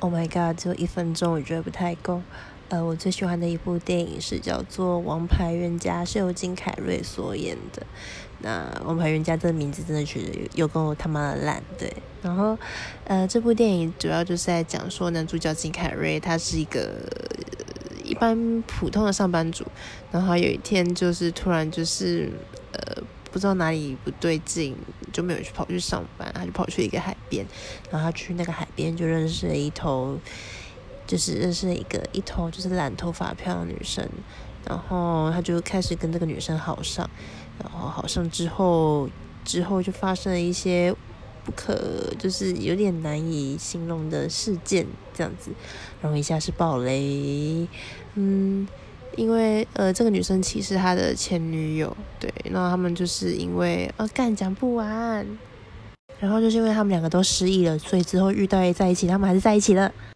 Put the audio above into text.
Oh my god，只有一分钟，我觉得不太够。呃，我最喜欢的一部电影是叫做《王牌冤家》，是由金凯瑞所演的。那《王牌冤家》这个名字真的觉得有够他妈的烂，对。然后，呃，这部电影主要就是在讲说男主角金凯瑞他是一个一般普通的上班族，然后有一天就是突然就是呃不知道哪里不对劲，就没有去跑去上班，他就跑去一个海边，然后他去那个海边就认识了一头。就是认识了一个一头就是染头发漂亮的女生，然后他就开始跟这个女生好上，然后好上之后，之后就发生了一些不可就是有点难以形容的事件，这样子，然后一下是暴雷，嗯，因为呃这个女生其实她的前女友，对，然后他们就是因为呃干讲不完，然后就是因为他们两个都失忆了，所以之后遇到在一起，他们还是在一起了。